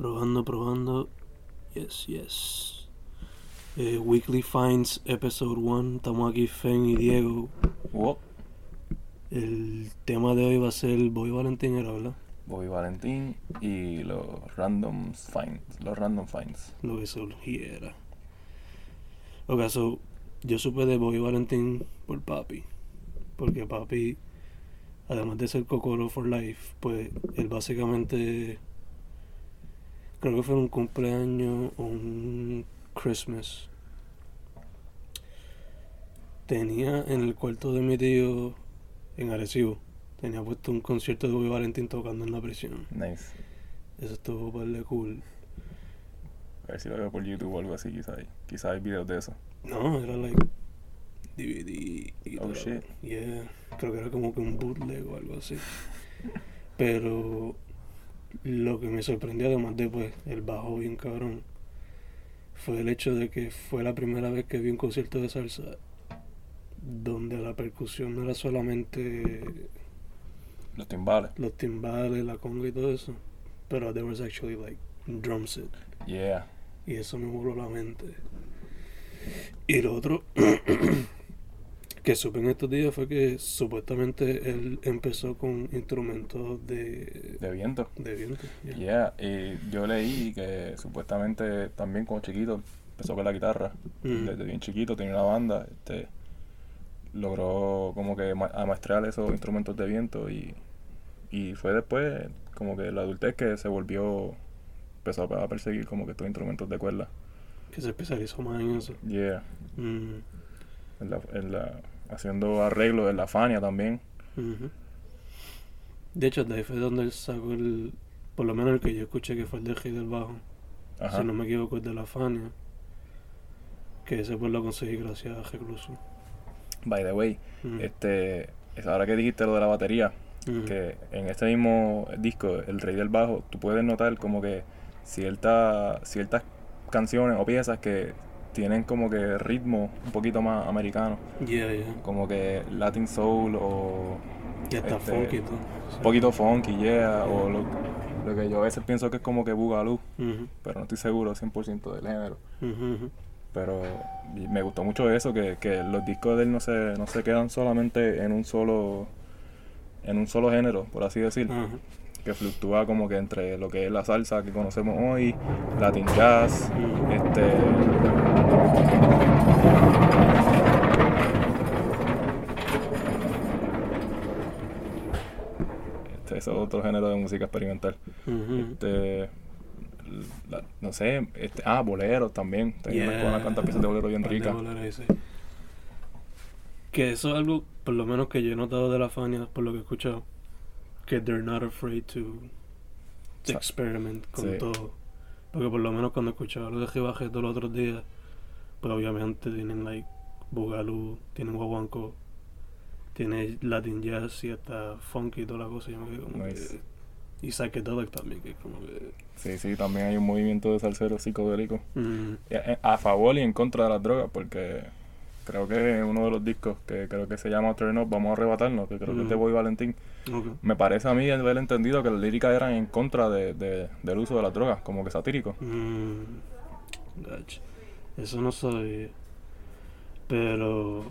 Probando, probando. Yes, yes. Eh, Weekly Finds, Episode 1. Estamos aquí, Fen y Diego. Wow. El tema de hoy va a ser Boy Valentín, era, ¿verdad? Bobby Valentín y los random finds, los random finds. Lo que surgiera. Ok, so, yo supe de Bobby Valentín por papi. Porque papi, además de ser Cocoro for Life, pues él básicamente. Creo que fue un cumpleaños o un Christmas. Tenía en el cuarto de mi tío en Arecibo. Tenía puesto un concierto de Bobby Valentín tocando en la prisión. Nice. Eso estuvo par de cool. A ver si lo veo por YouTube o algo así, quizás hay, quizá hay videos de eso. No, era like DVD y Oh, todo. shit. Yeah, creo que era como que un bootleg o algo así. Pero lo que me sorprendió además de pues el bajo bien cabrón fue el hecho de que fue la primera vez que vi un concierto de salsa donde la percusión no era solamente Los timbales. los timbales, la conga y todo eso, pero there was actually like drum set. Yeah. Y eso me voló la mente. Y lo otro que supe en estos días fue que supuestamente él empezó con instrumentos de, De viento. de viento. Yeah. Y yo leí que supuestamente también como chiquito empezó con la guitarra. Mm. Desde bien chiquito tenía una banda. Este, logró como que ma- amaestrar esos instrumentos de viento y, y fue después como que la adultez que se volvió empezó a perseguir como que estos instrumentos de cuerda. Que se especializó más en eso. Yeah. Mm, En la, en la, haciendo arreglos en la Fania también. De hecho, de ahí fue donde él sacó el. Por lo menos el que yo escuché que fue el de G del bajo. Ajá. Si no me equivoco, es de la Fania. Que ese pues lo conseguí gracias a Recluso. By the way, Mm, este, es ahora que dijiste lo de la batería, que en este mismo disco, El Rey del Bajo, tú puedes notar como que cierta, ciertas canciones o piezas que tienen como que ritmo un poquito más americano, Yeah, yeah. como que Latin Soul o Y hasta Este, funky todo. un poquito funky, yeah, o lo, lo que yo a veces pienso que es como que Boogaloo, pero no estoy seguro 100% del género. Pero me gustó mucho eso, que, que los discos de él no se, no se quedan solamente en un solo en un solo género, por así decir, que fluctúa como que entre lo que es la salsa que conocemos hoy, Latin Jazz, este este ese es otro género de música experimental. Ujú. Este la- no sé, este, ah, boleros también. También me acuerdo cuantas piezas de bolero bien ricas. sí. Que eso es algo, por lo menos que yo he notado de la Fania, por lo que he escuchado, que they're not afraid to, to experiment con sí. todo. Porque por lo menos cuando escuchaba lo de Gibaje todos los otros días, pues obviamente tienen like Boogaloo, tienen Guaguanco, tiene Latin Jazz y hasta Funky y toda la cosa. y yo me quedé como Nice. que- y Psychedelic también, que como que... Sí, sí, también hay un movimiento de salseros psicodélicos. mm, Y A, a favor y en contra de las drogas, porque creo que uno de los discos que creo que se llama Turn Up, vamos a arrebatarnos, que creo que es de Mm. Boy Valentín. Me parece a mí haber entendido que las líricas eran en contra de, de- del uso de las drogas, como que satírico. Mm, gotcha. Eso no sabía. Pero.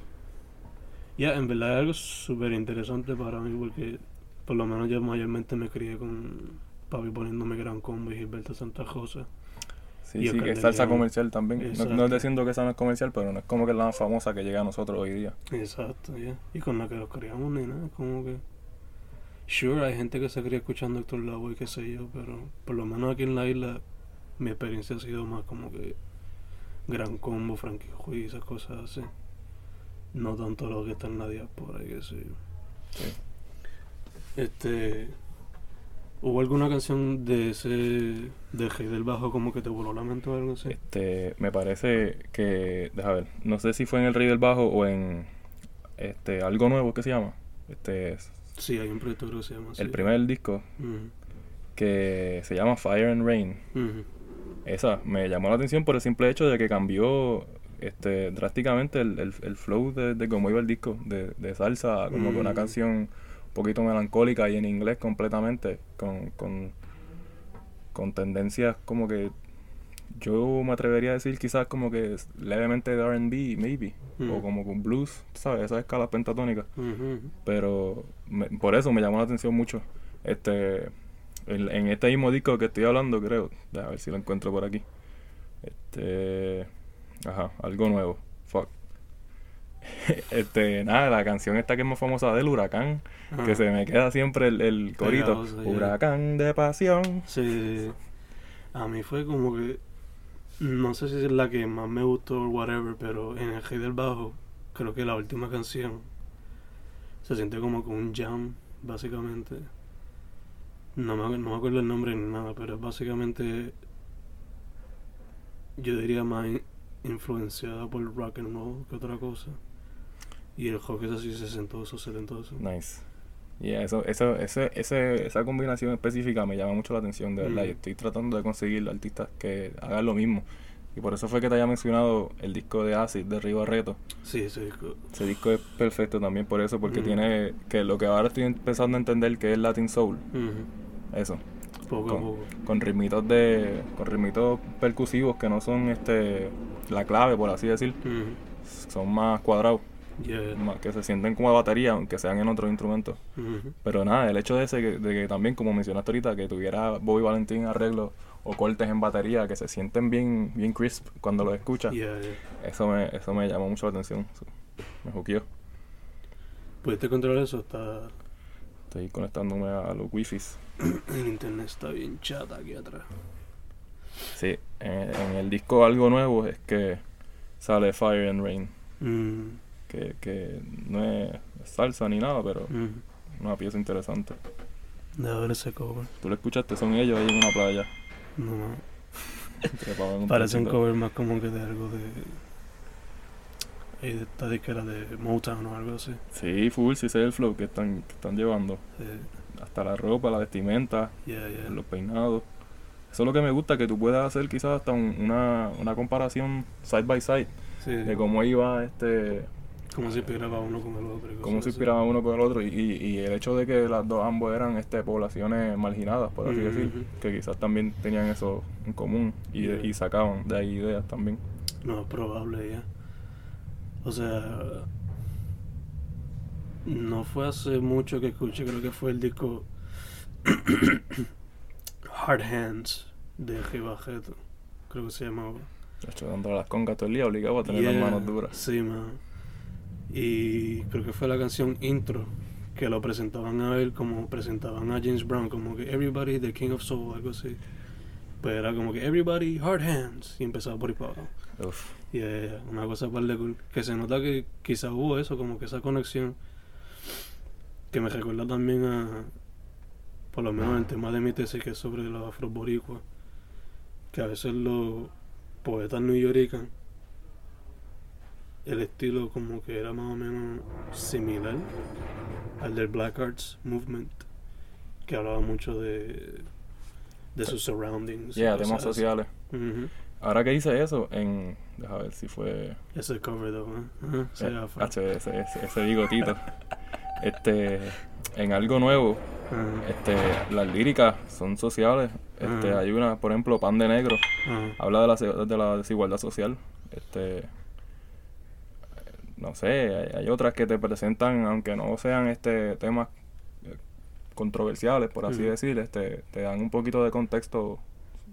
Ya, en verdad es algo súper interesante para mí porque por lo menos yo mayormente me crié con papi poniéndome Gran Combo y Gilberto Santa Rosa. Sí, sí, que es salsa León. comercial también. No, no es diciendo que esa no es comercial, pero no es como que la más famosa que llega a nosotros hoy día. Exacto, ya. Y con la que los criamos ni nada, como que. Sure, hay gente que se cría escuchando Héctor Lavoe y qué sé yo, pero por lo menos aquí en la isla mi experiencia ha sido más como que Gran Combo, Frankie Juiz, esas cosas así. No tanto lo que está en la diáspora y qué sé yo. Sí. Este. ¿Hubo alguna canción de ese. de Rey del Bajo como que te voló la mente o algo así? Este, me parece que, deja ver, no sé si fue en El Rey del Bajo o en este algo nuevo que se llama. Este, es Sí, hay un proyecto que se llama así. el primer disco que se llama Fire and Rain. ujú. Esa me llamó la atención por el simple hecho de que cambió este drásticamente el, el, el flow de, de cómo iba el disco, de, de salsa, como que una Mm. canción un poquito melancólica y en inglés completamente, con, con, con tendencias como que yo me atrevería a decir quizás como que levemente de R&B, maybe, o Mm. como con blues, ¿sabes? Esas escalas pentatónicas. Ujú. Pero me- por eso me llamó la atención mucho. Este, en, en este mismo disco que estoy hablando, creo, a ver si lo encuentro por aquí. Este, ajá, algo nuevo. Fuck. este, nada, la canción esta que es más famosa del huracán, Ajá. que se me queda siempre el, el corito. Pegajoso, ya. Huracán de pasión. Sí, a mí fue como que, no sé si es la que más me gustó o whatever, pero en el Rey del Bajo, creo que la última canción se siente como con un jam, básicamente. No me, no me acuerdo el nombre ni nada, pero es básicamente, yo diría más in- influenciada por el rock and roll que otra cosa. Y el rock es así sesentoso, setentoso. Nice. Y eso, eso, ese, ese, esa combinación específica me llama mucho la atención, de verdad. Mm. Y estoy tratando de conseguir artistas que hagan lo mismo. Y por eso fue que te haya mencionado el disco de Acid de Río Barreto. Sí, ese disco. Ese disco es perfecto también por eso, porque Mm. tiene que lo que ahora estoy empezando a entender que es Latin Soul. Ujú. Eso. Poco a Con, poco. con ritmitos de. con ritmitos percusivos que no son este la clave, por así decir. Son más cuadrados. Yeah. más- que se sienten como batería, aunque sean en otros instrumentos. Ujú. Pero nada, el hecho de ese, que- de que también, como mencionaste ahorita, que tuviera Bobby Valentín arreglos o cortes en batería que se sienten bien, bien crisp cuando los escuchas, Yeah, yeah. eso me, eso me llamó mucho la atención. Me juqueó. ¿Pudiste controlar eso? Está... Estoy conectándome a los wifis. El internet está bien chata aquí atrás. Sí, en, en el disco algo nuevo es que sale Fire and Rain, Mm, que, que no es salsa ni nada, pero mm. una pieza interesante. Debe ver ese cover. Tú lo escuchaste, son ellos ahí en una playa. No, parece un cover más como que de algo de... de esta disquera de Motown o algo así. Sí, full, sí ese es el flow que están, que están llevando. Hasta la ropa, la vestimenta, yeah, yeah. los peinados. Eso es lo que me gusta, que tú puedas hacer quizás hasta un- una, una comparación side by side Sí, de cómo iba este, como si inspiraba uno con el otro. y cómo se inspiraba uno con el otro y, y- y el hecho de que las dos ambos eran este poblaciones marginadas, por así Ujú, decir, que quizás también tenían eso en común y, Yeah. y sacaban de ahí ideas también. No, es probable ya. O sea, no fue hace mucho que escuché, creo que fue el disco Hard Hands de Gibajeto. Creo que se llamaba. Hecho, dándole las congas todo el día, obligado a tener las manos duras. Sí, man. Y creo que fue la canción intro que lo presentaban a él como presentaban a James Brown, como que Everybody the King of Soul, algo así. Pues era como que Everybody Hard Hands y empezaba por ahí para abajo. Uf, Y eh, una cosa par de cool. Que se nota que quizá hubo eso, como que esa conexión. Que me recuerda también a. Por lo menos el tema de mi tesis, que es sobre los afroboricuas. Que a veces los poetas newyoricans. El estilo como que era más o menos similar al del Black Arts Movement. Que hablaba mucho de. de sus surroundings. yeah, temas sociales. Ahora que hice eso, en. Deja ver si fue. Ese cover, though, ¿eh? Sí, eh, afro. H, ese, ese, ese bigotito. este. En algo nuevo, este, las líricas son sociales. Este, hay una, por ejemplo, Pan de Negro, habla de la, de la desigualdad social. Este, no sé, hay, hay otras que te presentan, aunque no sean este temas eh, controversiales, por así decir, este, te dan un poquito de contexto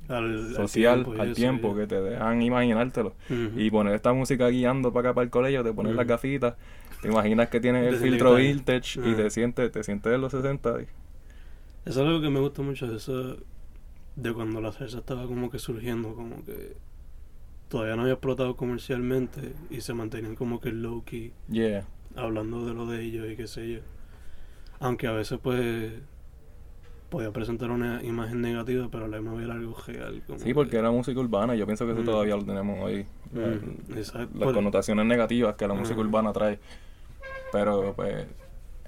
Al, social tiempo al tiempo, que te dejan imaginártelo. Y poner esta música guiando para acá para el colegio, te pones las gafitas, te imaginas que tienes el filtro vintage y te sientes, te sientes en los 60. y- Eso es algo que me gusta mucho, eso de cuando la salsa estaba como que surgiendo, como que todavía no había explotado comercialmente y se mantenían como que low key, Yeah. hablando de lo de ellos y qué sé yo. Aunque a veces pues podía presentar una imagen negativa, pero la misma vez era algo real. Sí, porque que- era música urbana y yo pienso que eso Mm. todavía lo tenemos hoy. La- Mm, exacto. Las connotaciones negativas que la música urbana trae. Pero pues,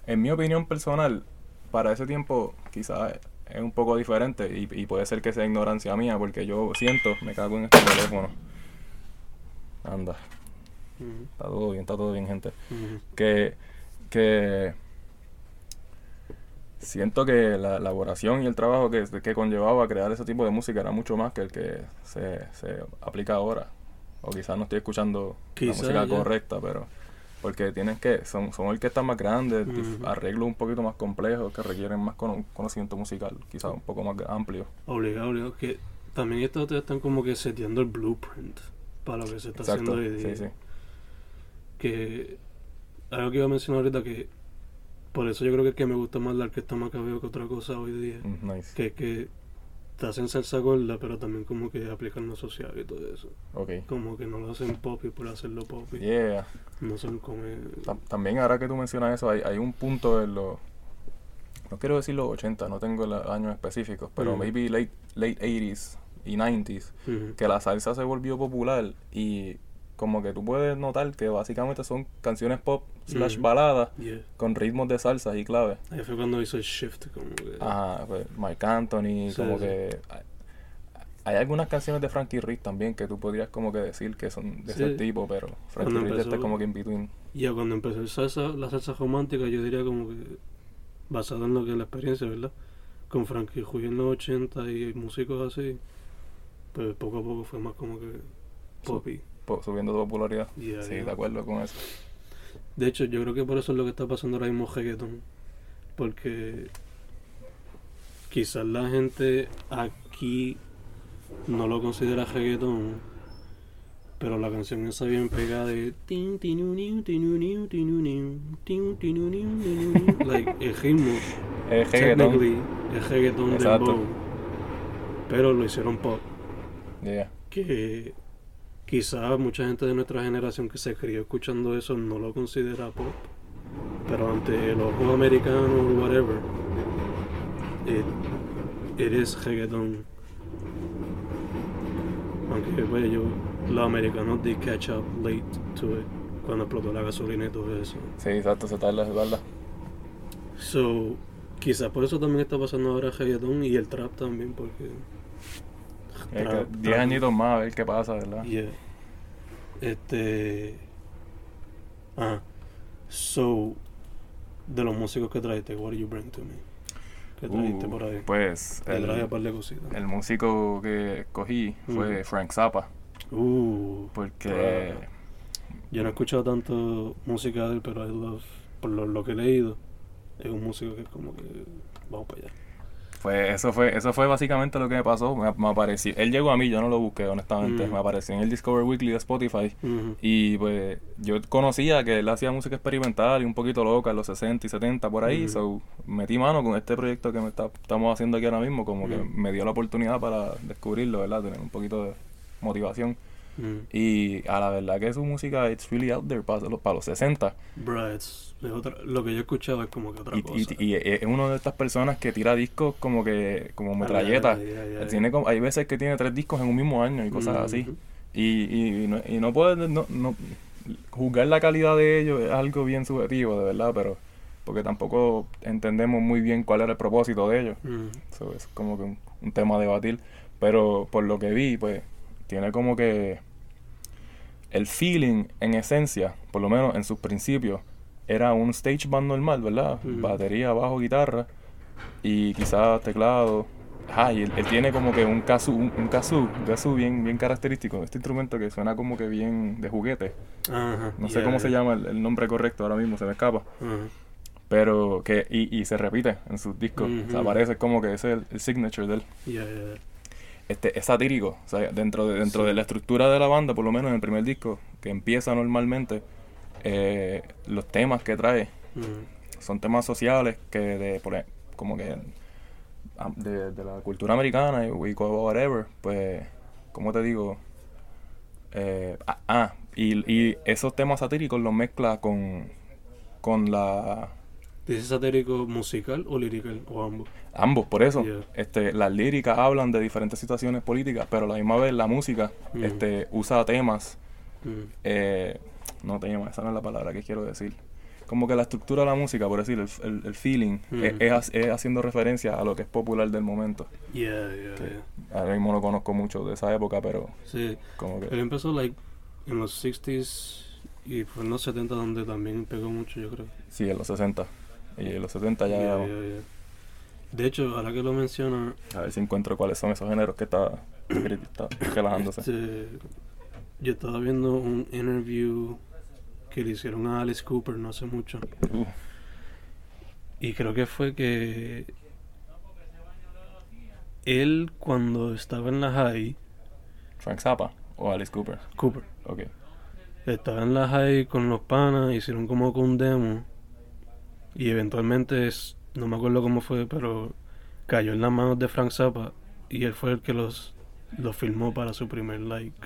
en mi opinión personal, para ese tiempo quizás es un poco diferente y, y puede ser que sea ignorancia mía porque yo siento, me cago en este teléfono. Anda, está todo bien, está todo bien gente. que, que siento que la elaboración y el trabajo que, que conllevaba crear ese tipo de música era mucho más que el que se, se aplica ahora. O quizás no estoy escuchando la música ya. correcta, pero porque tienes que, son, son orquestas más grandes, dif- Ujú. arreglos un poquito más complejos que requieren más cono- conocimiento musical, quizás un poco más amplio. Obligado, obligado. Que también estos otros están como que seteando el blueprint para lo que se está Exacto, haciendo hoy día. sí, sí. Que algo que iba a mencionar ahorita que por eso yo creo que, es que me gusta más la orquesta Macabeo que otra cosa hoy día. Mm, nice. Que que te hacen salsa gorda, pero también como que aplican lo social y todo eso. Ok. Como que no lo hacen pop y por hacerlo pop y Yeah. no son como... Tam- También ahora que tú mencionas eso, hay, hay un punto en los, no quiero decir los 80, no tengo los años específicos, pero maybe late, late 80s y 90s, Ujú. que la salsa se volvió popular y como que tú puedes notar que básicamente son canciones pop slash Ujú. baladas Yeah. con ritmos de salsa y clave. Ahí fue cuando hizo el shift, como que... Ajá, pues Marc Anthony, Sí, como sí. que... Hay, algunas canciones de Frankie Rich también que tú podrías como que decir que son de ese tipo, pero Frankie Cuando Rich está empezó- como que in between. Ya cuando empezó el salsa, la salsa romántica, yo diría como que basado en lo que es la experiencia, ¿verdad? Con Frankie Ruiz en los 80 y músicos así, pues poco a poco fue más como que poppy. Subiendo de popularidad. Yeah, sí, yeah. de acuerdo con eso. De hecho, yo creo que por eso es lo que está pasando ahora mismo reggaeton. Porque quizás la gente aquí no lo considera reggaeton, pero la canción esa bien pegada de like el ritmo Es reggaeton. es reggaeton Exacto. dembow, pero lo hicieron pop Yeah. que quizás mucha gente de nuestra generación que se crió escuchando eso no lo considera pop, pero ante el ojo americano o whatever, it, it is reggaeton. Aunque pues yo, los americanos did catch up late to it, cuando explotó la gasolina y todo eso. Sí, exacto, se tarda, se tarda. So, quizás por eso también está pasando ahora reggaeton y el trap también, porque... Es que trap- 10 trap- añitos más a ver qué pasa, ¿verdad? Yeah. Este. Ah. So. De los músicos que trajiste, what did you bring to me? ¿Qué trajiste Uh, por ahí? Pues traje el, un par de cositas. el músico que cogí fue Mm. Frank Zappa, Uh. porque. Yo no he escuchado tanto música de él, pero I love. Por lo, lo que he leído, es un músico que es como que. Vamos para allá. Pues eso fue eso fue básicamente lo que me pasó. Me, me apareció, él llegó a mí, yo no lo busqué honestamente, Mm. me apareció en el Discover Weekly de Spotify y pues yo conocía que él hacía música experimental y un poquito loca en los 60 y 70 por ahí, so metí mano con este proyecto que me está- estamos haciendo aquí ahora mismo, como que me dio la oportunidad para descubrirlo, ¿verdad? Tener un poquito de motivación. Mm. Y a la verdad que su música it's really out there para los, para los 60. Bruh, it's- es otra, lo que yo he escuchado es como que otra Y, cosa. y, y es uno de estas personas que tira discos como que como metralleta. Ya, ya, ya, ya. Tiene como- hay veces que tiene tres discos en un mismo año y cosas así. Ujú. Y, y, no, y no puedes no, no- juzgar la calidad de ellos es algo bien subjetivo, de verdad, pero porque tampoco entendemos muy bien cuál era el propósito de ellos. Mm. So, es como que un, un tema a debatir. Pero por lo que vi, pues, tiene como que el feeling, en esencia, por lo menos en sus principios, era un stage band normal, ¿verdad? Batería, bajo, guitarra y quizás teclado. Ajá, y él, él tiene como que un kazoo, un, un kazoo, un kazoo bien, bien característico. Este instrumento que suena como que bien de juguete. Ajá, No sé cómo se llama el, el nombre correcto, ahora mismo se me escapa. Ajá. Pero que, y, y se repite en sus discos. O sea, Ujú. parece como que ese es el, el signature de él. Ya. Este, es satírico. O sea, dentro de, dentro Sí. de la estructura de la banda, por lo menos en el primer disco, que empieza normalmente, eh, los temas que trae son temas sociales que de, por, e- como que de, de la cultura americana y, y whatever, pues, como te digo? Eh, ah, ah, y, y esos temas satíricos los mezcla con, con la ¿Dice satírico musical o lirical? O ambos. Ambos, por eso. Yeah. Este, las líricas hablan de diferentes situaciones políticas, pero a la misma vez la música Mm. este, usa temas, Mm. eh, no temas, esa no es la palabra que quiero decir. Como que la estructura de la música, por decir, el, el- el feeling, Mm. es, es es haciendo referencia a lo que es popular del momento. Yeah, yeah, yeah. Ahora mismo no conozco mucho de esa época, pero Sí. como Él que... empezó like en los 60s y fue en los 70 donde también pegó mucho, yo creo. Sí, en los 60. Y en los 70 ya... Yeah, yeah, yeah. De hecho, ahora que lo menciona, A ver si encuentro cuáles son esos géneros que está, que está relajándose. este, yo estaba viendo un interview que le hicieron a Alice Cooper no hace mucho. Uh, Y creo que fue que él cuando estaba en la high, Frank Zappa o Alice Cooper. Cooper, Ok. estaba en la high con los panas, hicieron como que un demo y eventualmente, es- no me acuerdo cómo fue, pero cayó en las manos de Frank Zappa y él fue el que los, los filmó para su primer like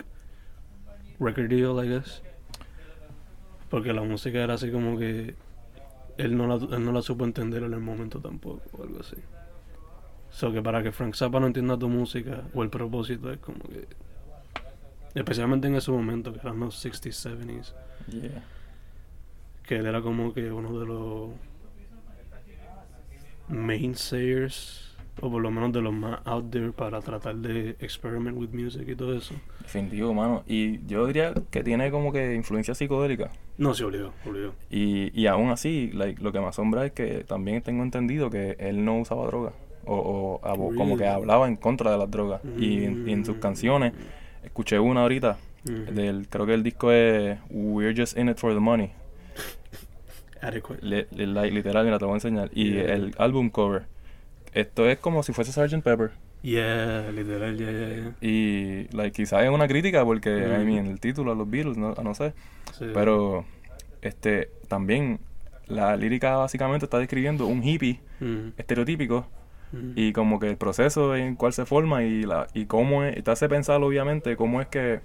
record deal, I guess. Porque la música era así como que él no la, él no la supo entender en el momento tampoco, o algo así. So que para que Frank Zappa no entienda tu música o el propósito es como que especialmente en ese momento que eran los 60s, 70s, Yeah. que él era como que uno de los mainstayers o por lo menos de los más out there para tratar de experiment with music y todo eso. Definitivo, mano. Y yo diría que tiene como que influencia psicodélica. No, se obligó, obligó. Y, y aún así, like, lo que me asombra es que también tengo entendido que él no usaba droga. O, o como que hablaba en contra de las drogas. Y, en, y en sus canciones, escuché una ahorita, Ujú. del, creo que el disco es We're Just In It For The Money. Adequate. Le- le- like, literal, mira, te voy a enseñar. Y Yeah. el álbum cover. Esto es como si fuese Sgt. Pepper. Yeah, literal, yeah, yeah, yeah. Y like, quizás es una crítica porque, I Mm. mean, el título a los Beatles, no, no sé. Sí. Pero este también la lírica básicamente está describiendo un hippie Ujú, estereotípico ujú. y como que el proceso en cual se forma y la y cómo es, te hace pensar obviamente cómo es que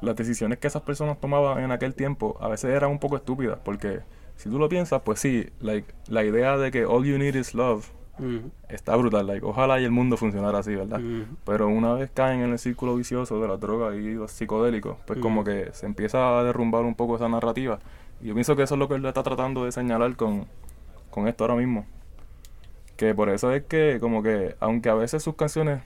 las decisiones que esas personas tomaban en aquel tiempo a veces eran un poco estúpidas porque si tú lo piensas pues sí like, la idea de que all you need is love Ujú, está brutal like, ojalá y el mundo funcionara así verdad ujú. pero una vez caen en el círculo vicioso de las drogas y los psicodélicos, pues como Mm. que se empieza a derrumbar un poco esa narrativa. Y yo pienso que eso es lo que él está tratando de señalar con, con esto ahora mismo. Que por eso es que como que, aunque a veces sus canciones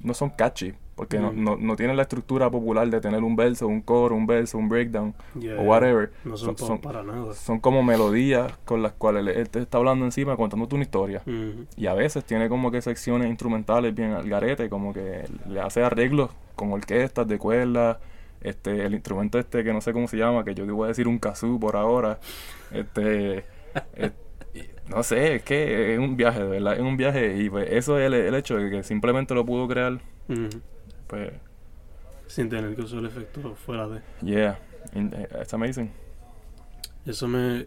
no son catchy, porque no, Mm. no, no tienen la estructura popular de tener un verso, un coro, un verso, un breakdown Yeah, o whatever. No son, Son- pop son- para nada. Son como melodías con las cuales él te está hablando encima, contándote una historia. Ujú, Y a veces tiene como que secciones instrumentales bien al garete, como que le hace arreglos con orquestas de cuerdas, este, el instrumento este que no sé cómo se llama, que yo te voy a decir un kazoo por ahora. Este, eh, no sé, es que es un viaje, de verdad, es un viaje y pues eso es el, el hecho de que simplemente lo pudo crear, ujú. Pues, Sin tener que usar el efecto fuera de. yeah, eh, it's amazing. Eso me.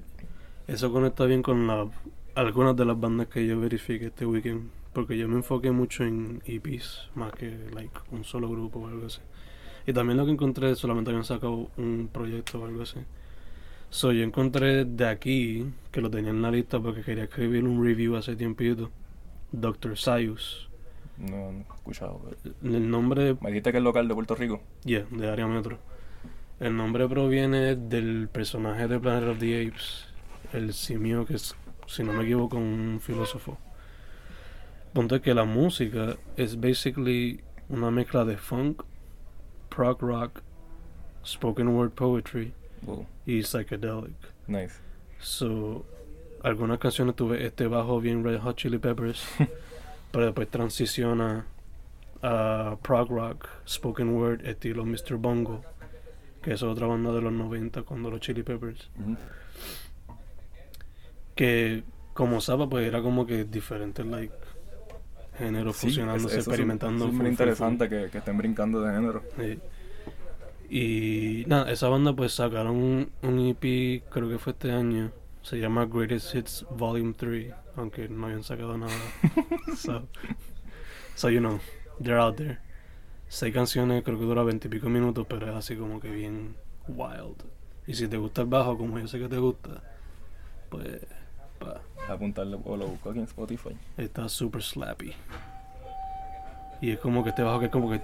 Eso conecta bien con la, algunas de las bandas que yo verifiqué este weekend. Porque yo me enfoqué mucho en EPs, más que like un solo grupo o algo así. Y también lo que encontré, solamente habían sacado un proyecto o algo así. So, yo encontré de aquí, que lo tenía en la lista porque quería escribir un review hace tiempito. Dr. Sayus. No, no he escuchado. El nombre Me dijiste que es local de Puerto Rico. Yeah, de área metro. El nombre proviene del personaje de Planet of the Apes, el simio que es, si no me equivoco, un filósofo. Ponte que la música es basically una mezcla de funk, prog rock, spoken word poetry y psychedelic. nice. So, algunas canciones tuve este bajo bien Red Hot Chili Peppers, pero después transiciona a prog rock, spoken word estilo Mr. Bongo, que es otra banda de los 90 cuando los Chili Peppers, que como Saba pues era como que diferentes like géneros Sí, fusionándose, es- experimentando. Es muy interesante que, que estén brincando de género. Sí. Y nada, esa banda pues sacaron un, un EP, creo que fue este año, se llama Greatest Hits Volume 3, aunque no habían sacado nada. so, so, you know, they're out there. Seis canciones, creo que dura veintipico minutos, pero es así como que bien wild. Y si te gusta el bajo, como yo sé que te gusta, pues pa, Apuntarle o lo busco aquí en Spotify. está super slappy. Y es como que este bajo que es como que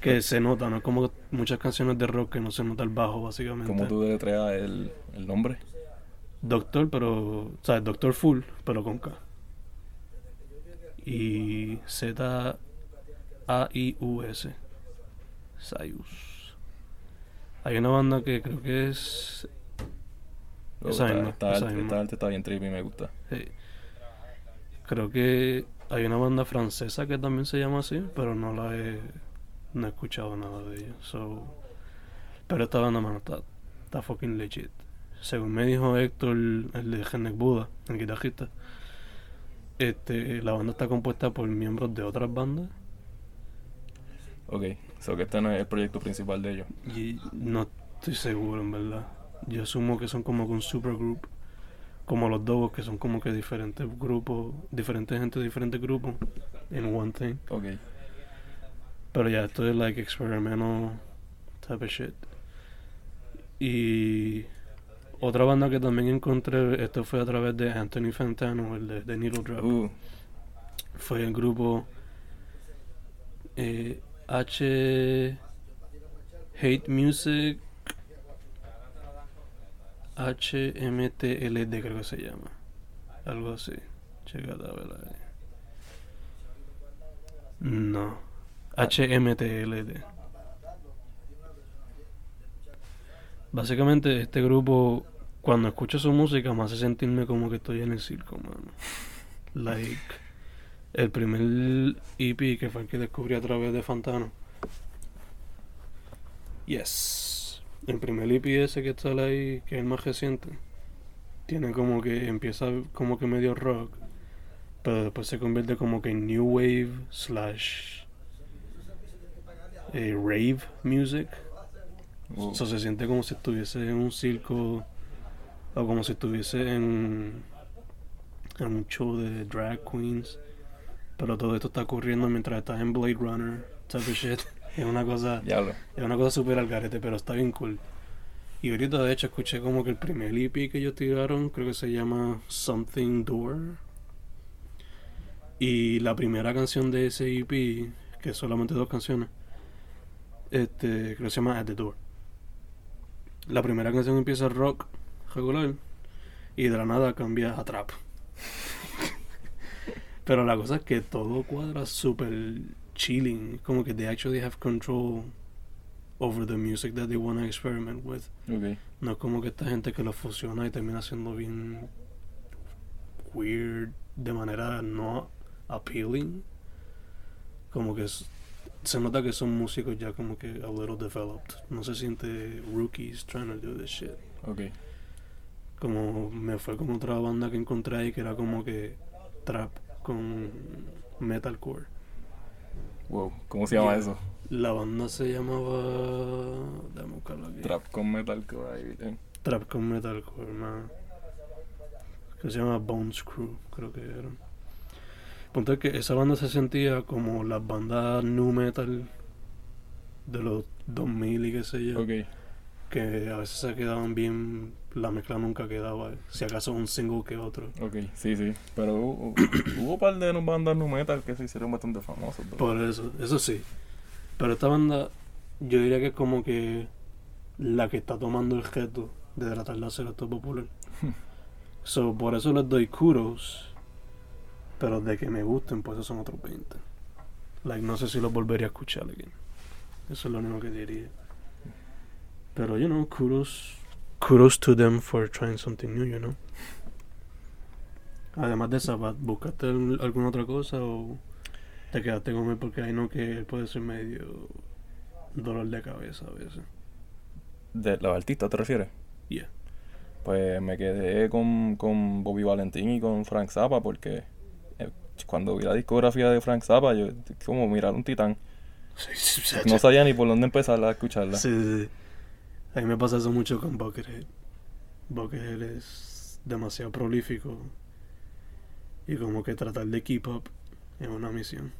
que se nota, no es como muchas canciones de rock que no se nota el bajo básicamente. ¿Cómo tú deletreas el, el nombre? Doctor, pero. O sea, Doctor Full, pero con K. Y Z-A-I-U-S. Sayus. Hay una banda que creo que es. Esa esta, misma, esa arte, misma. arte está bien trippy me gusta. Sí. Creo que hay una banda francesa que también se llama así, pero no la he, no he escuchado nada de ella. So, pero esta banda, mano, está, está fucking legit. Según me dijo Héctor, el de Genek Buda, el guitarrista, este, la banda está compuesta por miembros de otras bandas Ok, so que este no es el proyecto principal de ellos. y no estoy seguro, en verdad. Yo asumo que son como que un supergroup, como los Dogos, que son como que diferentes grupos, diferentes gente diferentes grupos, en one thing. Ok, Pero ya, esto es like experimental type of shit. Y otra banda que también encontré, esto fue a través de Anthony Fantano, el de, de Needle Drop. uh, Fue el grupo eh, H. Hate Music. HMTLD creo que se llama. Algo así. Checate a ver ahí. No. HMTLD. Básicamente este grupo, cuando escucho su música, me hace sentirme como que estoy en el circo, mano. Like, el primer EP que fue el que descubrí a través de Fantano. Yes. El primer EP ese que está ahí, que es el más reciente, tiene como que empieza como que medio rock, pero después se convierte como que en new wave slash eh, rave music. Uh, So, se siente como si estuviese en un circo o como si estuviese en, en un show de drag queens. Pero todo esto está ocurriendo mientras estás en Blade Runner, type of shit. Es una cosa, diablo. es una cosa súper al garete, pero está bien cool. Y ahorita de hecho escuché como que el primer EP que ellos tiraron, creo que se llama Something Door. Y la primera canción de ese EP, que es solamente dos canciones, este, creo que se llama At the Door. La primera canción empieza rock regular y de la nada cambia a trap. Pero la cosa es que todo cuadra súper chilling, como que they actually have control over the music that they want to experiment with. Ok, No es como que esta gente que lo fusiona y termina siendo bien weird de manera no appealing. Como que es- se nota que son músicos ya como que a little developed. No se siente rookies trying to do this shit. ok. Como me fue con otra banda que encontré ahí que era como que trap con metalcore. Wow, ¿cómo se llama Yeah. eso? La banda se llamaba. Déjame buscarlo aquí. Trap con metal que ahí, eh. Trap con metalcore, man. Que se llama Bones Crew, creo que era. Punto es que esa banda se sentía como las bandas nu metal de los 2000 y qué sé yo. Ok, Que a veces se quedaban bien, la mezcla nunca quedaba. Si acaso un single que otro. ok, sí, sí. Pero hubo, hubo un par de bandas nu metal que se hicieron bastante famosas. Por eso, eso sí. Pero esta banda, yo diría que es como que la que está tomando el reto de tratar de hacer esto popular. so, por eso les doy kudos. Pero de que me gusten, pues esos son otros 20. Like, no sé si los volvería a escuchar again. Eso es lo único que diría. Pero, you know, kudos. Kudos to them for trying something new, you know. Además de Sabbath, ¿buscaste al- alguna otra cosa o te quedaste con él porque hay no que puede ser medio dolor de cabeza a veces? ¿De los artistas te refieres? Yeah. Pues me quedé con, con Bobby Valentín y con Frank Zappa porque cuando vi la discografía de Frank Zappa, yo como mirar un titán. No sabía ni por dónde empezar a escucharla. Sí, sí, sí. A mí me pasa eso mucho con Buckethead. Buckethead es demasiado prolífico. Y como que tratar de keep up es una misión.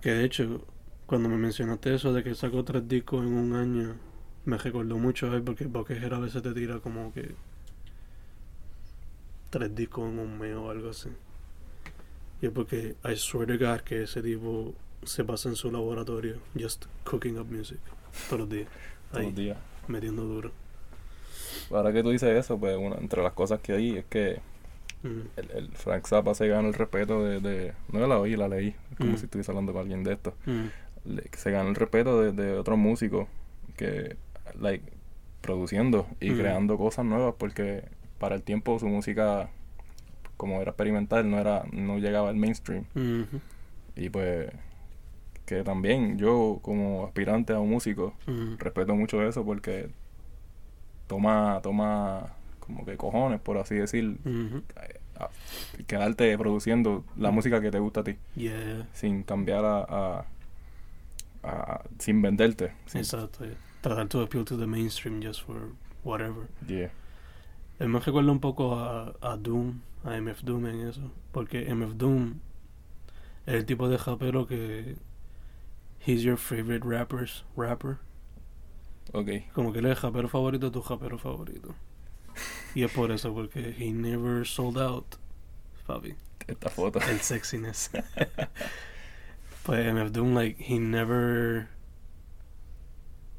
Que de hecho, cuando me mencionaste eso de que sacó tres discos en un año, me recordó mucho a él porque Buckethead a veces te tira como que tres discos en un mes o algo así. Y es porque I swear to God que ese tipo se pasa en su laboratorio just cooking up music todos los días. Todos Ahí, los días. metiendo duro. Ahora que tú dices eso, pues una, entre las cosas que hay es que Mm. el, el Frank Zappa se gana el respeto de, de no la oí, la leí, como Mm. si estuviese hablando con alguien de esto. Mm. Le- se gana el respeto de, de otros músicos que like produciendo y creando cosas nuevas porque para el tiempo su música como era experimental no era no llegaba al mainstream y pues que también yo como aspirante a un músico respeto mucho eso porque toma toma como que cojones por así decir a- quedarte produciendo la música que te gusta a ti Yeah, sin cambiar a, a- a- sin venderte sin- exacto. yeah. Tratar to appeal to the mainstream just for whatever. yeah. Él me recuerda un poco a, a Doom, a MF Doom en eso. Porque MF Doom es el tipo de rapero que. He's your favorite rappers, rapper. ok Como que él es el rapero favorito de tu rapero favorito. Y es por eso, porque he never sold out, papi. esta foto El sexiness. pues MF Doom, like, he never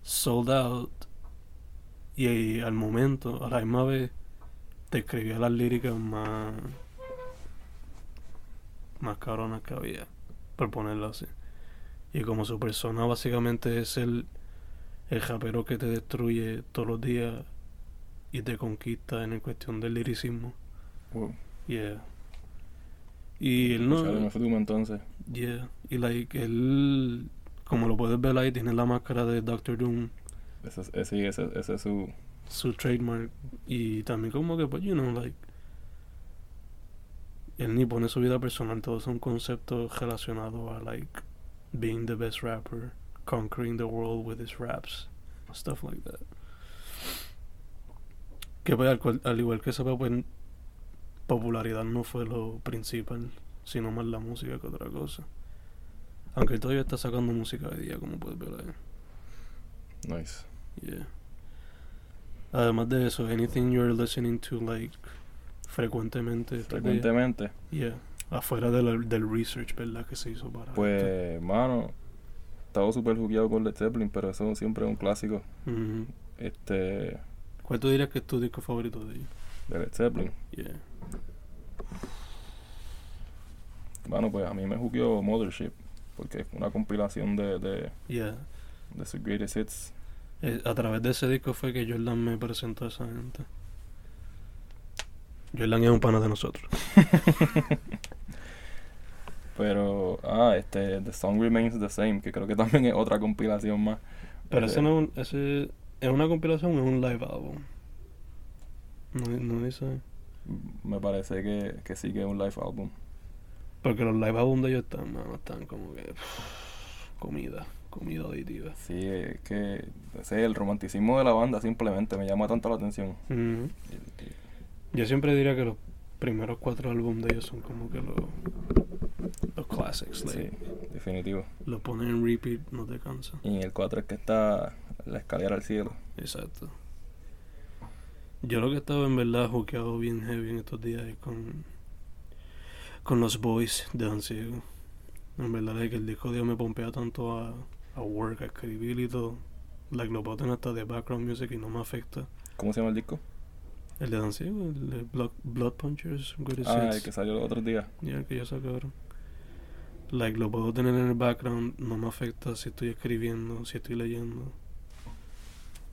sold out. Y, y al momento, a la misma vez, te escribía las líricas más. más cabronas que había, por ponerlo así. Y como su persona básicamente es el, el rapero que te destruye todos los días y te conquista en el cuestión del liricismo. Wow. Yeah. Y él no. Escuchar MF Doom entonces Yeah. Y like él, como lo puedes ver ahí, tiene la máscara de Doctor Doom, ese, es- ese, ese, ese es su su trademark. Y también como que, pues, you know, like. Él ni pone su vida personal, todos son conceptos relacionados a like being the best rapper, conquering the world with his raps, stuff like that. Que pues, al, cual- al igual que esa pues popularidad no fue lo principal, sino más la música que otra cosa. Aunque él todavía está sacando música de día, como puedes ver ahí. nice Yeah. Además de eso, anything you're listening to like frecuentemente. frecuentemente Yeah. Afuera del, del research, ¿verdad? Que se hizo para. pues mano estaba súper jugueado con Led Zeppelin pero eso siempre es un clásico Ujú. este ¿Cuál tú dirías que es tu disco favorito de ellos? de Led Zeppelin Yeah. Bueno, pues a mí me jugueó Mothership, porque es una compilación de, de, Yeah. de sus greatest hits. Eh, a través de ese disco fue que Jordan me presentó a esa gente. Jordan es un pana de nosotros. Pero, ah, este, The Song Remains the Same, que creo que también es otra compilación más. Pero Ese- no es, un- ese es una compilación o es un live album. No, no dice. Me parece que, que sí que es un live album. Porque los live album de ellos están, mano, están como que. comida, comida aditiva. Sí, es que ese es el romanticismo de la banda simplemente me llama tanto la atención. Yo siempre diría que los primeros cuatro álbumes de ellos son como que los, los classics. Sí, like, definitivo. Lo ponen en repeat, no te cansa. Y en el 4 es que está la escalera al cielo. Exacto. Yo lo que he estado en verdad juqueado bien heavy en estos días es con, con los boys de Danciego. En verdad es que el disco de ellos me pompea tanto a, a work, a escribir y todo. Like, lo puedo tener hasta de background music y no me afecta. ¿Cómo se llama el disco? El de Danciego, el de Blood, Blood Punchers, Ah, el que salió los otros días. Ya el que ya sacaron. Like, lo puedo tener en el background, no me afecta si estoy escribiendo, si estoy leyendo.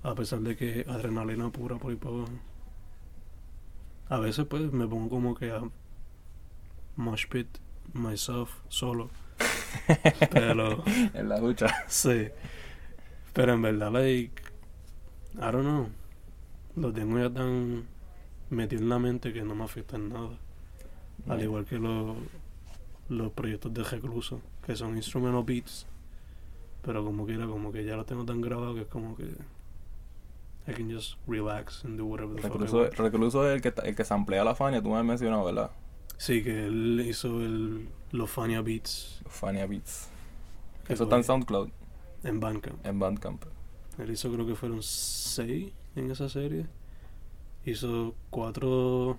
A pesar de que adrenalina pura por ahí para abajo. A veces pues me pongo como que a mosh pit myself solo. Pero en la ducha. sí. Pero en verdad like I don't know. Lo tengo ya tan metido en la mente que no me afecta en nada. Al igual que los, los proyectos de recluso, que son instrumental beats. Pero como quiera, como que ya lo tengo tan grabado que es como que. I can just relax and do whatever the fuck I Recluso, want. Recluso es el que, el que samplea la Fania, tú me has mencionado, ¿verdad? Sí, que él hizo el, los Fania Beats Los Fania Beats. que Eso está en SoundCloud, en Bandcamp. en Bandcamp. Él hizo, creo que fueron seis en esa serie. Hizo cuatro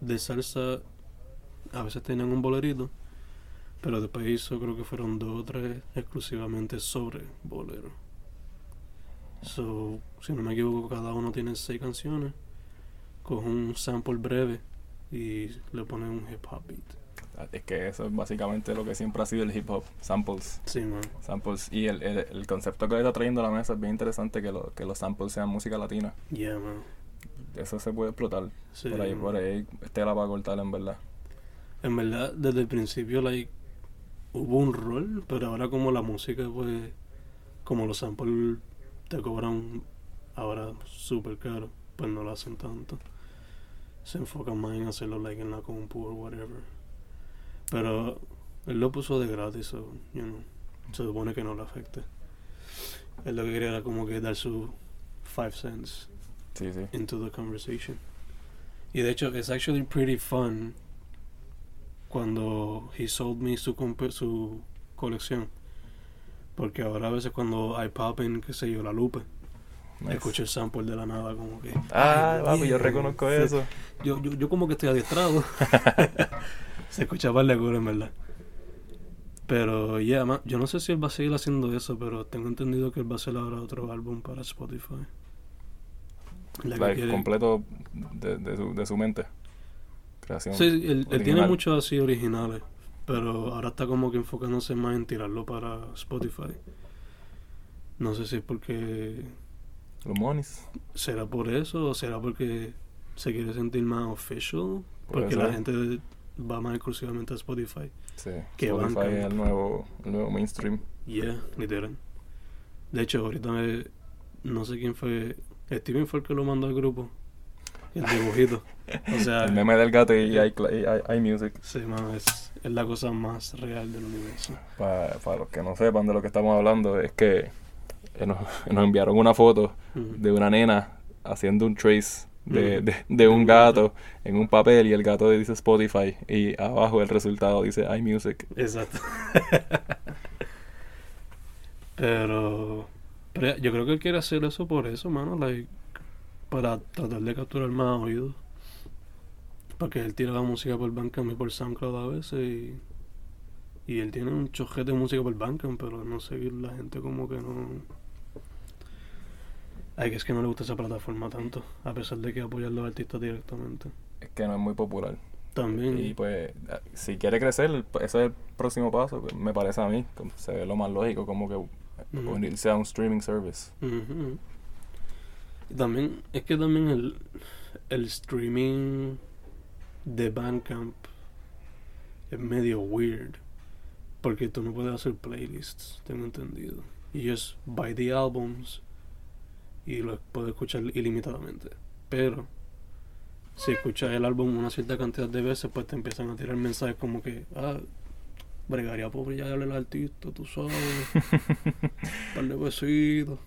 de salsa. A veces tenían un bolerito. Pero después hizo, creo que fueron dos o tres exclusivamente sobre bolero. So, si no me equivoco, cada uno tiene seis canciones. Coge un sample breve y le pone un hip hop beat. Es que eso es básicamente lo que siempre ha sido el hip hop, samples. Sí, man. Samples. Y el, el, el concepto que está trayendo a la mesa es bien interesante que, lo, que los samples sean música latina. Yeah, man. Eso se puede explotar. Sí, por ahí, man. por ahí, tela para cortar en verdad. En verdad, desde el principio, like, hubo un rol, pero ahora como la música, pues, como los samples te cobran ahora súper caro, pues no lo hacen tanto. Se enfocan más en hacerlo, like, en la compu o whatever. Pero él lo puso de gratis, so, you know, se supone que no le afecte. Él lo que quería era como que dar su five cents Sí, sí. into the conversation. Y de hecho, it's actually pretty fun cuando he sold me su, comp- su colección. Porque ahora a veces cuando I pop in, qué sé yo, la lupe, Nice. escucho el sample de la nada como que... Ah, "Ay, papi, yo yeah". reconozco Sí. eso. Yo, yo, yo como que estoy adiestrado. Se escucha par de culo, en verdad. Pero, yeah, ma- yo no sé si él va a seguir haciendo eso, pero tengo entendido que él va a hacer ahora otro álbum para Spotify. La que Like, completo de, de, su, de su mente. Creación. Sí, él, él tiene muchos así originales, pero ahora está como que enfocándose más en tirarlo para Spotify. No sé si es porque Los monis. será por eso o será porque se quiere sentir más official, porque la gente va más exclusivamente a Spotify. Sí. Que Spotify es el nuevo, el nuevo mainstream. Yeah, literal. De hecho, ahorita me- no sé quién fue. Steven fue el que lo mandó al grupo. El dibujito. O sea, El meme del gato y iMusic. sí, mano, es, es la cosa más real del universo. Para, los que no sepan de lo que estamos hablando, es que eh, nos, nos enviaron una foto de una nena haciendo un trace de, Ujú. de, de un gato en un papel y el gato dice Spotify y abajo el resultado dice iMusic. Exacto. pero, pero yo creo que él quiere hacer eso por eso, mano, like, para tratar de capturar más oídos. Porque él tira la música por Bandcamp y por SoundCloud a veces y, y él tiene un chojete de música por Bandcamp, pero no sé, la gente como que no... Ay, que es que no le gusta esa plataforma tanto, a pesar de que apoya a los artistas directamente. Es que no es muy popular. También... Y pues, si quiere crecer, ese es el próximo paso, pues, me parece a mí. Se ve lo más lógico, como que Ujú. unirse a un streaming service. Ujú. Y también, es que también el, el streaming de Bandcamp es medio weird. Porque tú no puedes hacer playlists, tengo entendido. Y es buy the albums y lo puedes escuchar ilimitadamente. Pero si escuchas el álbum una cierta cantidad de veces, pues te empiezan a tirar mensajes como que, ah, bregaría por brillarle al artista, tú sabes, par de besitos.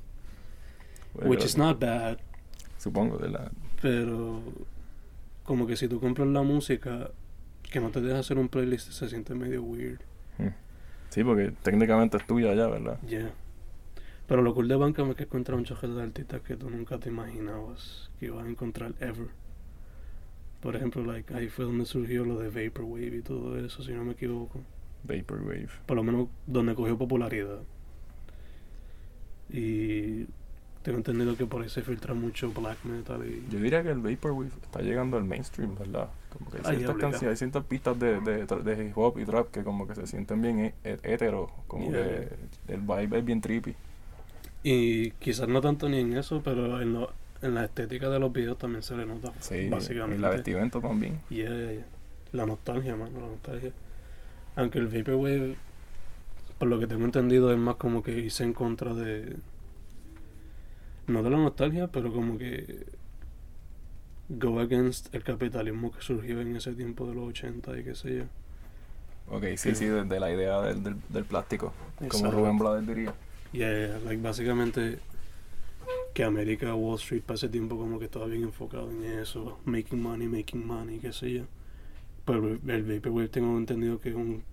Which is not bad, Supongo, de la... pero como que si tú compras la música que no te deja hacer un playlist se siente medio weird. Sí, porque técnicamente es tuya ya, ¿verdad? Yeah. Pero lo cool de Bandcamp es que encuentras un choque de artistas que tú nunca te imaginabas que ibas a encontrar ever. Por ejemplo, like, ahí fue donde surgió lo de Vaporwave y todo eso, si no me equivoco. Vaporwave. Por lo menos donde cogió popularidad. Y tengo entendido que por ahí se filtra mucho black metal y... Yo diría que el Vaporwave está llegando al mainstream, ¿verdad? Como que hay Ay, ciertas canciones, hay ciertas pistas de, de, de hip hop y trap que como que se sienten bien hetero, como Yeah. que el vibe es bien trippy. Y quizás no tanto ni en eso, pero en, lo- en la estética de los videos también se le nota. Sí, básicamente. y la vestimenta también. Yeah, yeah. La nostalgia, mano, la nostalgia. Aunque el Vaporwave, por lo que tengo entendido, es más como que hice en contra de. No de la nostalgia, pero como que. Go against el capitalismo que surgió en ese tiempo de los 80 y qué sé yo. Ok, sí, Sí. desde la idea del, del, del plástico, como. Rubén Blades diría. Yeah, yeah, like básicamente que América, Wall Street para ese tiempo como que estaba bien enfocado en eso, making money, making money, qué sé yo. Pero el Vaporwave tengo entendido que es un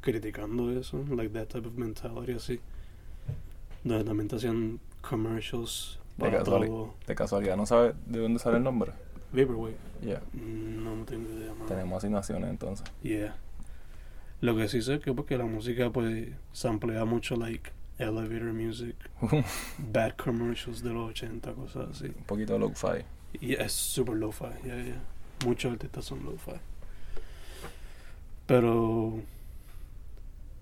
criticando eso, like that type of mentality así. Donde también te hacían commercials De para casuali- todo. De casualidad, ¿no sabes de dónde sale el nombre? Vaporwave, mm, no, no tengo idea más. tenemos asignaciones entonces. Yeah. Lo que sí sé es que porque la música pues samplea mucho like elevator music, bad commercials de los 80, cosas así. Un poquito de lo-fi. Y es super lo-fi, yeah, yeah. Muchos artistas son lo-fi. Pero,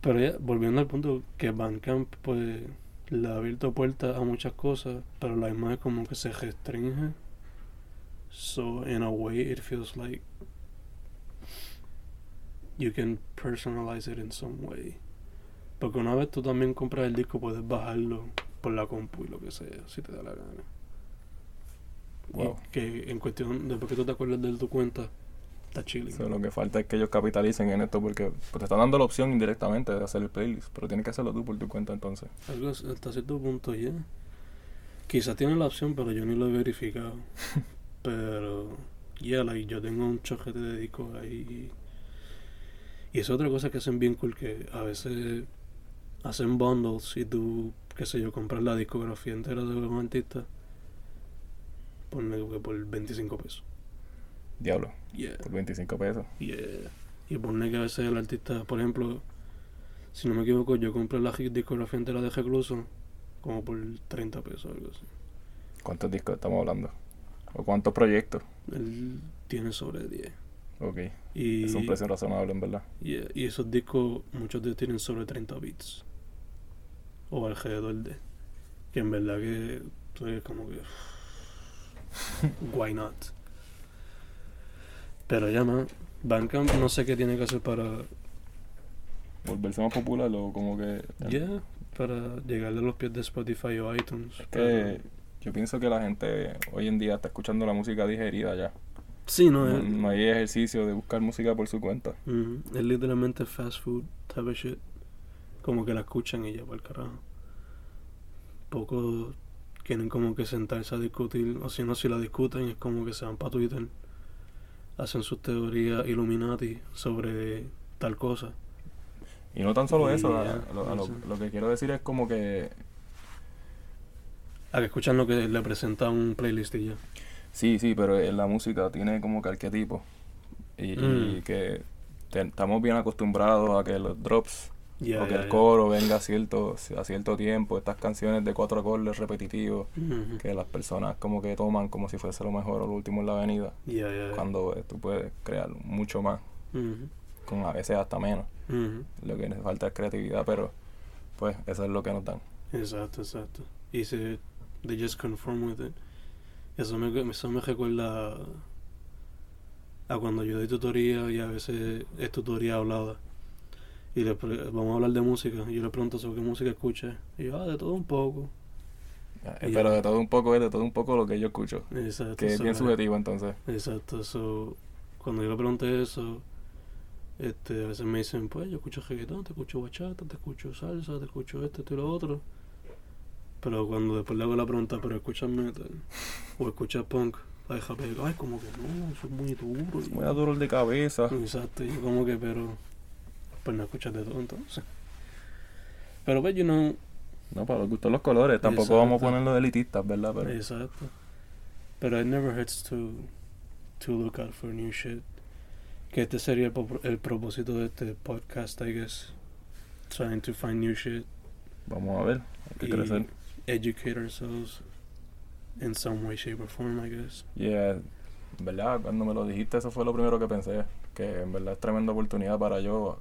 pero ya, volviendo al punto que Bandcamp, pues, le ha abierto puertas a muchas cosas, pero la imagen como que se restringe. So, in a way, it feels like you can personalize it in some way. Porque una vez tú también compras el disco, puedes bajarlo por la compu y lo que sea, si te da la gana. Wow. Y que en cuestión, después que tú te acuerdas de tu cuenta, está chilling. So, lo que falta es que ellos capitalicen en esto porque pues, te están dando la opción indirectamente de hacer el playlist, pero tienes que hacerlo tú por tu cuenta entonces. Algo as- hasta cierto punto ya. Quizás tiene la opción, pero yo ni lo he verificado. pero, ya, like, yo tengo un chojete de discos ahí. Y es otra cosa que hacen bien cool, que a veces hacen bundles y tú, qué sé yo, compras la discografía entera de un artista. Ponle que por 25 pesos. Diablo, Yeah. por 25 pesos. Yeah. Y ponle que a veces el artista, por ejemplo, si no me equivoco, yo compré la discografía entera de Recluso como por 30 pesos algo así. ¿Cuántos discos estamos hablando? ¿O cuántos proyectos? Él tiene sobre 10. Ok, Y, es un precio razonable en verdad. yeah, y esos discos, muchos de ellos tienen sobre 30 bits. O alrededor de. Que en verdad que tú eres como que. Why not? Pero ya, man. Bandcamp no sé qué tiene que hacer para Volverse más popular o como que... Ya, para llegarle a los pies de Spotify o iTunes. Es que yo pienso que la gente hoy en día está escuchando la música digerida ya. Sí, no, No, es, no hay ejercicio de buscar música por su cuenta. Es literalmente fast food type of shit. Como que la escuchan y ya, para el carajo. Pocos quieren como que sentarse a discutir, o si no, si la discuten, es como que se van para Twitter, hacen sus teorías Illuminati sobre tal cosa. Y no tan solo Y eso, a- ya, a lo, a lo- eso. lo que quiero decir es como que A que escuchan lo que le presenta un playlist y ya. Sí, sí, pero en la música tiene como que arquetipos. Y, y Mm. que te- estamos bien acostumbrados a que los drops o que el coro venga a cierto, a cierto tiempo, estas canciones de cuatro acordes repetitivos que las personas como que toman como si fuese lo mejor o lo último en la avenida, cuando eh, tú puedes crear mucho más, con a veces hasta menos. Lo que falta es creatividad, pero pues eso es lo que nos dan. Exacto, exacto. Y se, they just conform with it. Eso me, eso me recuerda a cuando yo doy tutoría y a veces es tutoría hablada. Y le vamos a hablar de música. Y yo le pregunto sobre qué música escucha. Y yo, ah, de todo un poco. Eh, Y Pero ya. de todo un poco es de todo un poco lo que yo escucho, Exacto. que es bien subjetivo entonces. Exacto. So, cuando yo le pregunté eso, este, a veces me dicen, pues yo escucho reggaetón, te escucho bachata, te escucho salsa, te escucho esto, esto y lo otro. Pero cuando después le hago la pregunta, ¿pero escuchas metal? ¿O escuchas punk? Ay, Javier, ay, como que no, eso es muy duro. Es muy dolor de cabeza. Exacto, y yo como que, pero, pues no escuchas de todo entonces. Pero pues, you know, No, para los gustos los colores. Tampoco vamos a ponerlo de elitistas, ¿verdad? Pero Exacto. Pero it never hurts to, to look out for new shit. Que este sería el, el propósito de este podcast, I guess. Trying to find new shit. vamos a ver. Hay que y crecer. Educate ourselves in some way, shape or form, I guess. Yeah, en verdad, cuando me lo dijiste, eso fue lo primero que pensé. Que en verdad es tremenda oportunidad para yo,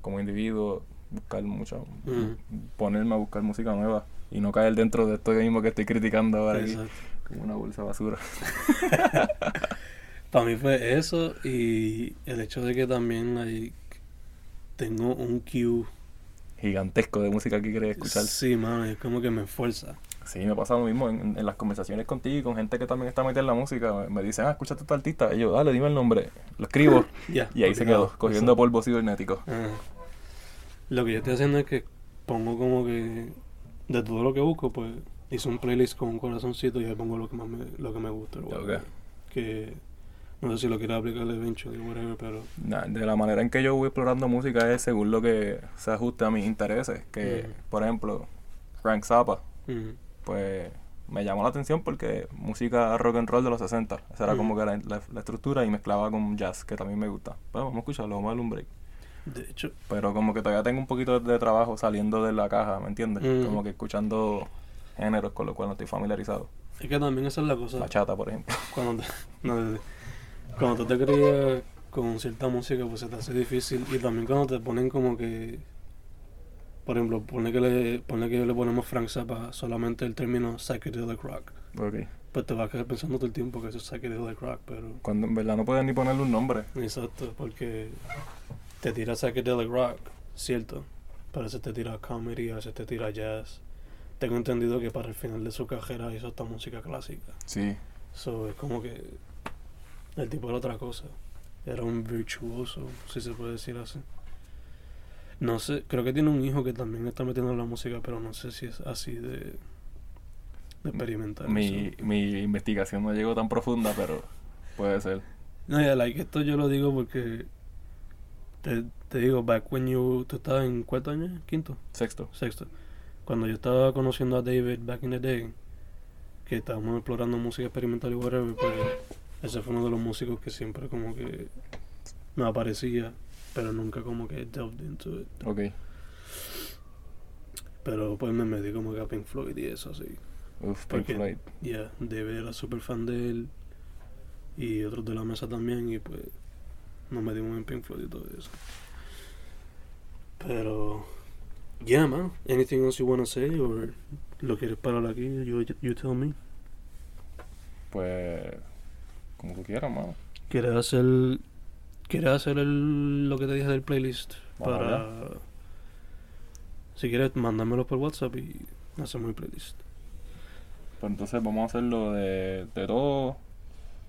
como individuo, buscar mucha. Mm. ponerme a buscar música nueva y no caer dentro de esto mismo que estoy criticando ahora aquí, Exacto. como una bolsa de basura. Para mí fue eso y el hecho de que también like, tengo un cue. Gigantesco de música que quieres escuchar. Sí, mano, es como que me esfuerza. Sí, me pasa lo mismo en, en las conversaciones contigo y con gente que también está metida en la música. Me, dicen, ah, escúchate a este artista. Y yo, dale, dime el nombre. Lo escribo. Y ahí se quedó, cogiendo polvo cibernético. Ajá. Lo que yo estoy haciendo es que pongo como que de todo lo que busco, pues hice un playlist con un corazoncito y ahí pongo lo que más me, lo que me gusta. o Ok. Que no sé si lo quiero aplicar eventually, whatever, pero Nah, de la manera en que yo voy explorando música es según lo que se ajuste a mis intereses. Que, por ejemplo, Frank Zappa, pues me llamó la atención porque música rock and roll de los 60. Esa era como que la, la- la estructura y mezclaba con jazz, que también me gusta. Pues vamos a escucharlo, vamos a darle un break. de hecho, Pero como que todavía tengo un poquito de trabajo saliendo de la caja, ¿me entiendes? Como que escuchando géneros con los cuales no estoy familiarizado. es que también esa es la cosa. Bachata, por ejemplo. Cuando te, no, cuando tú te querías con cierta música pues se te hace difícil y también cuando te ponen como que por ejemplo pone que le pone que le ponemos Frank Zappa solamente el término psychedelic rock Ok. pues te vas a quedar pensando todo el tiempo que eso es psychedelic rock pero Cuando en verdad no pueden ni ponerle un nombre. exacto porque te tira psychedelic rock cierto pero a veces te tira comedy a veces te tira jazz tengo entendido que para el final de su carrera hizo esta música clásica Sí. So, es como que el tipo era otra cosa. Era un virtuoso, si se puede decir así. No sé, creo que tiene un hijo que también está metiendo en la música, pero no sé si es así de, de experimental. Mi, mi investigación no llegó tan profunda, pero puede ser. No, ya, like, esto yo lo digo porque te, te digo, back when you, tú estabas en cuarto año, quinto, Sexto. sexto. Cuando yo estaba conociendo a David back in the day, que estábamos explorando música experimental y whatever, pues ese fue uno de los músicos que siempre como que me aparecía, pero nunca como que delved into it. Ok. Pero pues me metí como que a Pink Floyd y eso así. Uf, Pink Porque- Floyd. Yeah, David era súper fan de él y otros de la mesa también y pues nos metimos en Pink Floyd y todo eso. Pero, yeah man, anything else you wanna say or lo quieres parar aquí? You, you tell me. Pues. Como tú quieras, mano. ¿Quieres hacer, quieres hacer el, lo que te dije del playlist? Vamos Para, si quieres, mándamelo por WhatsApp y hacemos el playlist. Pues entonces vamos a hacerlo de, de todo.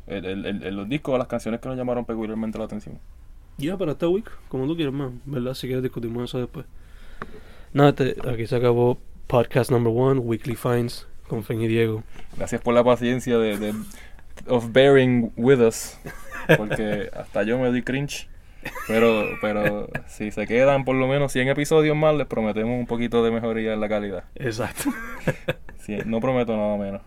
El, el, los discos, las canciones que nos llamaron peculiarmente la atención. Ya, para esta week, como tú quieras, man. ¿Verdad? Si quieres, discutimos eso después. Nada, te- aquí se acabó podcast number one, Weekly Finds, con Fen y Diego. Gracias por la paciencia de, de of bearing with us. Porque hasta yo me doy cringe. Pero, pero si se quedan por lo menos 100 episodios más, les prometemos un poquito de mejoría en la calidad. Exacto. Sí, no prometo nada menos.